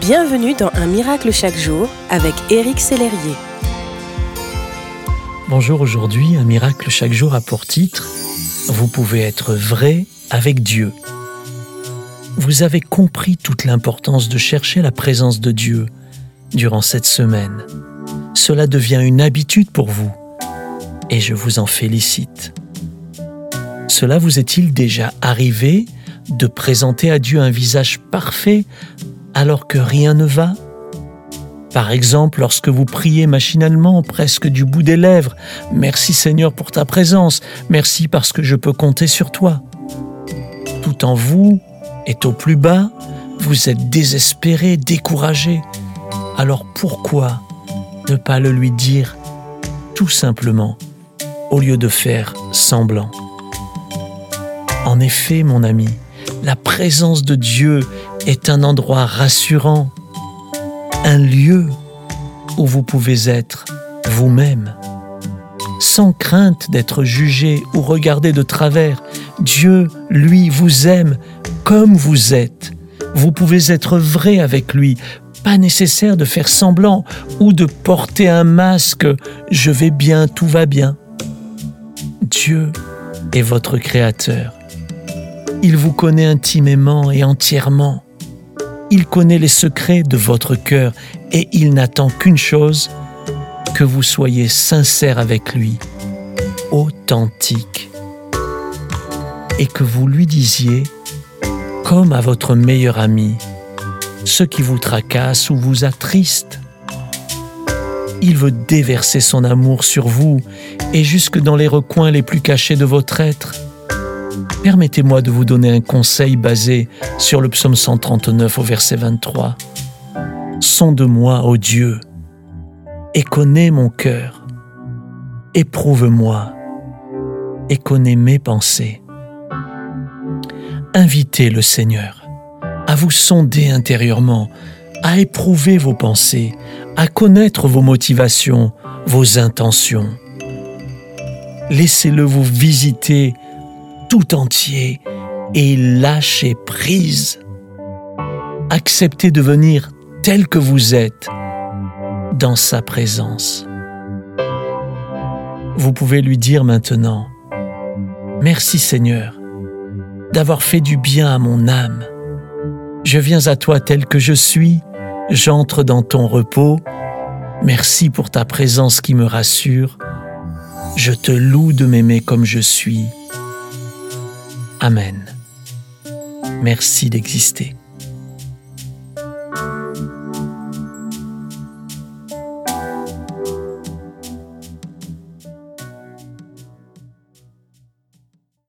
Bienvenue dans Un miracle chaque jour avec Éric Sellerier. Bonjour, aujourd'hui, Un miracle chaque jour a pour titre Vous pouvez être vrai avec Dieu. Vous avez compris toute l'importance de chercher la présence de Dieu durant cette semaine. Cela devient une habitude pour vous et je vous en félicite. Cela vous est-il déjà arrivé de présenter à Dieu un visage parfait alors que rien ne va? Par exemple, lorsque vous priez machinalement, presque du bout des lèvres, Merci Seigneur pour ta présence, merci parce que je peux compter sur toi. Tout en vous est au plus bas, vous êtes désespéré, découragé. Alors pourquoi ne pas le lui dire tout simplement au lieu de faire semblant? En effet, mon ami, la présence de Dieu est un endroit rassurant, un lieu où vous pouvez être vous-même, sans crainte d'être jugé ou regardé de travers. Dieu, lui, vous aime comme vous êtes. Vous pouvez être vrai avec lui, pas nécessaire de faire semblant ou de porter un masque ⁇ je vais bien, tout va bien ⁇ Dieu est votre Créateur. Il vous connaît intimement et entièrement. Il connaît les secrets de votre cœur et il n'attend qu'une chose, que vous soyez sincère avec lui, authentique, et que vous lui disiez, comme à votre meilleur ami, ce qui vous tracasse ou vous attriste. Il veut déverser son amour sur vous et jusque dans les recoins les plus cachés de votre être. Permettez-moi de vous donner un conseil basé sur le psaume 139 au verset 23. Sonde-moi, ô Dieu, et connais mon cœur. Éprouve-moi et connais mes pensées. Invitez le Seigneur à vous sonder intérieurement, à éprouver vos pensées, à connaître vos motivations, vos intentions. Laissez-le vous visiter tout entier et lâchez prise. Acceptez de venir tel que vous êtes dans sa présence. Vous pouvez lui dire maintenant, Merci Seigneur d'avoir fait du bien à mon âme. Je viens à toi tel que je suis, j'entre dans ton repos. Merci pour ta présence qui me rassure. Je te loue de m'aimer comme je suis. Amen. Merci d'exister.